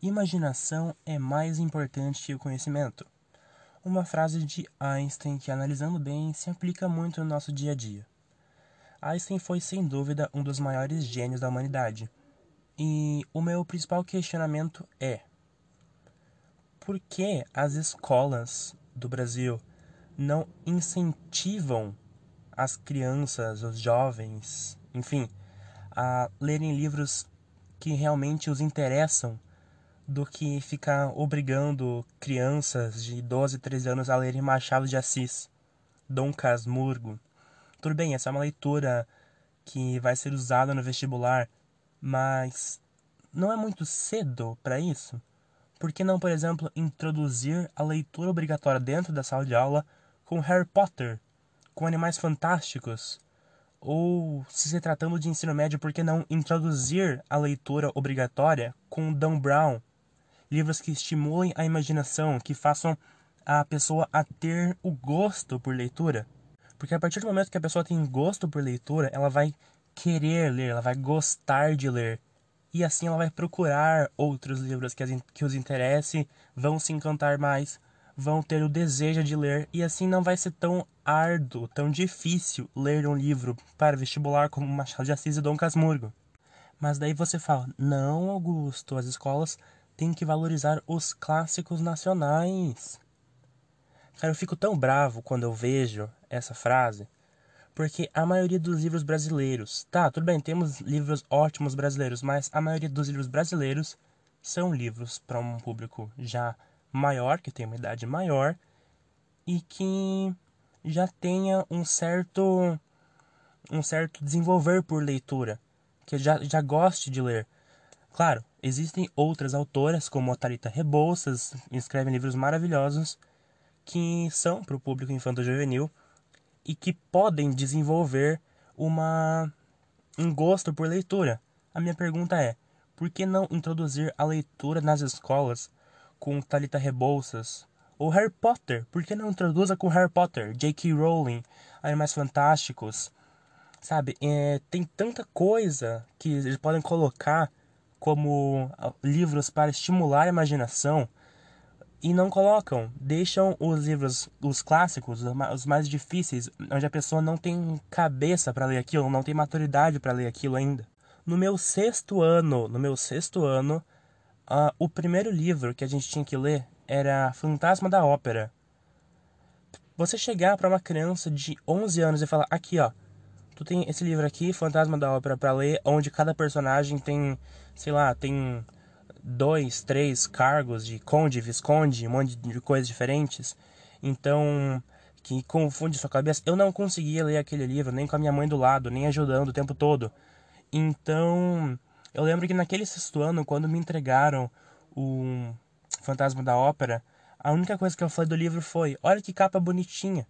Imaginação é mais importante que o conhecimento. Uma frase de Einstein que, analisando bem, se aplica muito no nosso dia a dia. Einstein foi sem dúvida um dos maiores gênios da humanidade. E o meu principal questionamento é: por que as escolas do Brasil não incentivam as crianças, os jovens, enfim, a lerem livros que realmente os interessam do que ficar obrigando crianças de 12, 13 anos a lerem Machado de Assis, Dom Casmurgo. Tudo bem, essa é uma leitura que vai ser usada no vestibular, mas não é muito cedo para isso? Por que não, por exemplo, introduzir a leitura obrigatória dentro da sala de aula com Harry Potter, com Animais Fantásticos? Ou, se tratando de ensino médio, por que não introduzir a leitura obrigatória com Dan Brown, livros que estimulem a imaginação, que façam a pessoa a ter o gosto por leitura. Porque a partir do momento que a pessoa tem gosto por leitura, ela vai querer ler, ela vai gostar de ler. E assim ela vai procurar outros livros que, as, que os interesse, vão se encantar mais, vão ter o desejo de ler, e assim não vai ser tão árduo, tão difícil ler um livro para vestibular como Machado de Assis e Dom Casmurgo. Mas daí você fala: não, Augusto, as escolas tem que valorizar os clássicos nacionais. Cara, eu fico tão bravo quando eu vejo essa frase, porque a maioria dos livros brasileiros, tá, tudo bem, temos livros ótimos brasileiros, mas a maioria dos livros brasileiros são livros para um público já maior, que tem uma idade maior e que já tenha um certo um certo desenvolver por leitura, que já, já goste de ler. Claro, existem outras autoras, como a Thalita Rebouças, que escrevem livros maravilhosos que são para o público infanto-juvenil e que podem desenvolver uma um gosto por leitura. A minha pergunta é: por que não introduzir a leitura nas escolas com Thalita Rebouças? Ou Harry Potter, por que não introduza com Harry Potter, J.K. Rowling, Animais Fantásticos? Sabe, é, tem tanta coisa que eles podem colocar como ah, livros para estimular a imaginação e não colocam, deixam os livros, os clássicos, os mais difíceis, onde a pessoa não tem cabeça para ler aquilo, não tem maturidade para ler aquilo ainda. No meu sexto ano, no meu sexto ano, uh, o primeiro livro que a gente tinha que ler era Fantasma da Ópera. Você chegar para uma criança de 11 anos e falar: aqui ó, tu tem esse livro aqui, Fantasma da Ópera, para ler, onde cada personagem tem, sei lá, tem dois, três cargos de conde, visconde, um monte de coisas diferentes. Então, que confunde sua cabeça. Eu não conseguia ler aquele livro, nem com a minha mãe do lado, nem ajudando o tempo todo. Então, eu lembro que naquele sexto ano, quando me entregaram o Fantasma da Ópera, a única coisa que eu falei do livro foi: olha que capa bonitinha.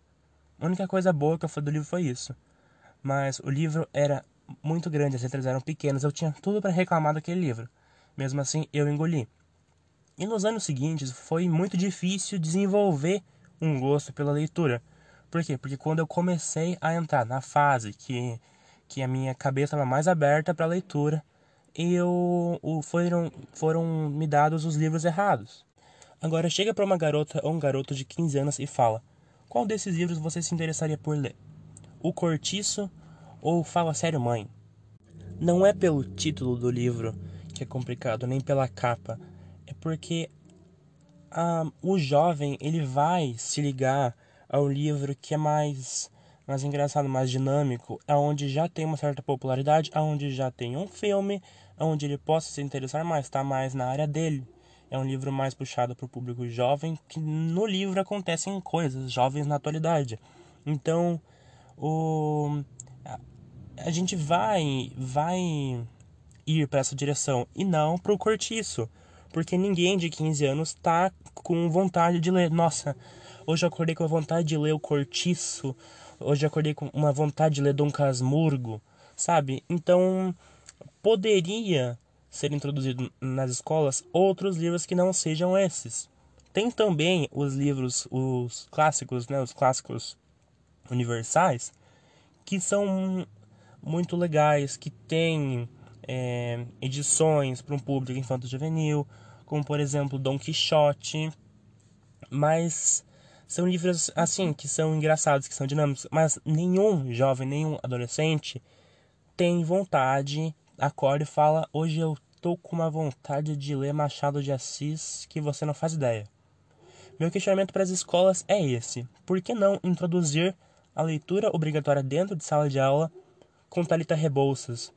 A única coisa boa que eu falei do livro foi isso mas o livro era muito grande, as letras eram pequenas, eu tinha tudo para reclamar daquele livro. Mesmo assim, eu engoli. E nos anos seguintes foi muito difícil desenvolver um gosto pela leitura. Por quê? Porque quando eu comecei a entrar na fase que, que a minha cabeça estava mais aberta para a leitura, eu foram, foram me dados os livros errados. Agora chega para uma garota ou um garoto de 15 anos e fala: Qual desses livros você se interessaria por ler? O Cortiço ou Fala Sério Mãe. Não é pelo título do livro que é complicado, nem pela capa. É porque ah, o jovem ele vai se ligar ao livro que é mais mais engraçado, mais dinâmico, aonde já tem uma certa popularidade, aonde já tem um filme, aonde ele possa se interessar mais, está mais na área dele. É um livro mais puxado para o público jovem, que no livro acontecem coisas jovens na atualidade. Então, o a gente vai vai ir para essa direção e não para o cortiço, porque ninguém de 15 anos está com vontade de ler. Nossa, hoje eu acordei com a vontade de ler o Cortiço, hoje acordei com uma vontade de ler Dom Casmurgo, sabe? Então, poderia ser introduzido nas escolas outros livros que não sejam esses. Tem também os livros, os clássicos, né, os clássicos universais que são muito legais, que têm é, edições para um público infanto-juvenil, como por exemplo Don Quixote, mas são livros assim que são engraçados, que são dinâmicos, mas nenhum jovem, nenhum adolescente tem vontade, acorda e fala: "Hoje eu tô com uma vontade de ler Machado de Assis que você não faz ideia". Meu questionamento para as escolas é esse: por que não introduzir a leitura obrigatória dentro de sala de aula com Talita Rebouças,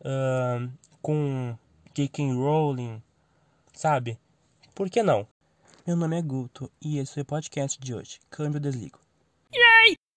uh, com J.K. Rowling, sabe? Por que não? Meu nome é Guto e esse é o podcast de hoje. Câmbio desligo.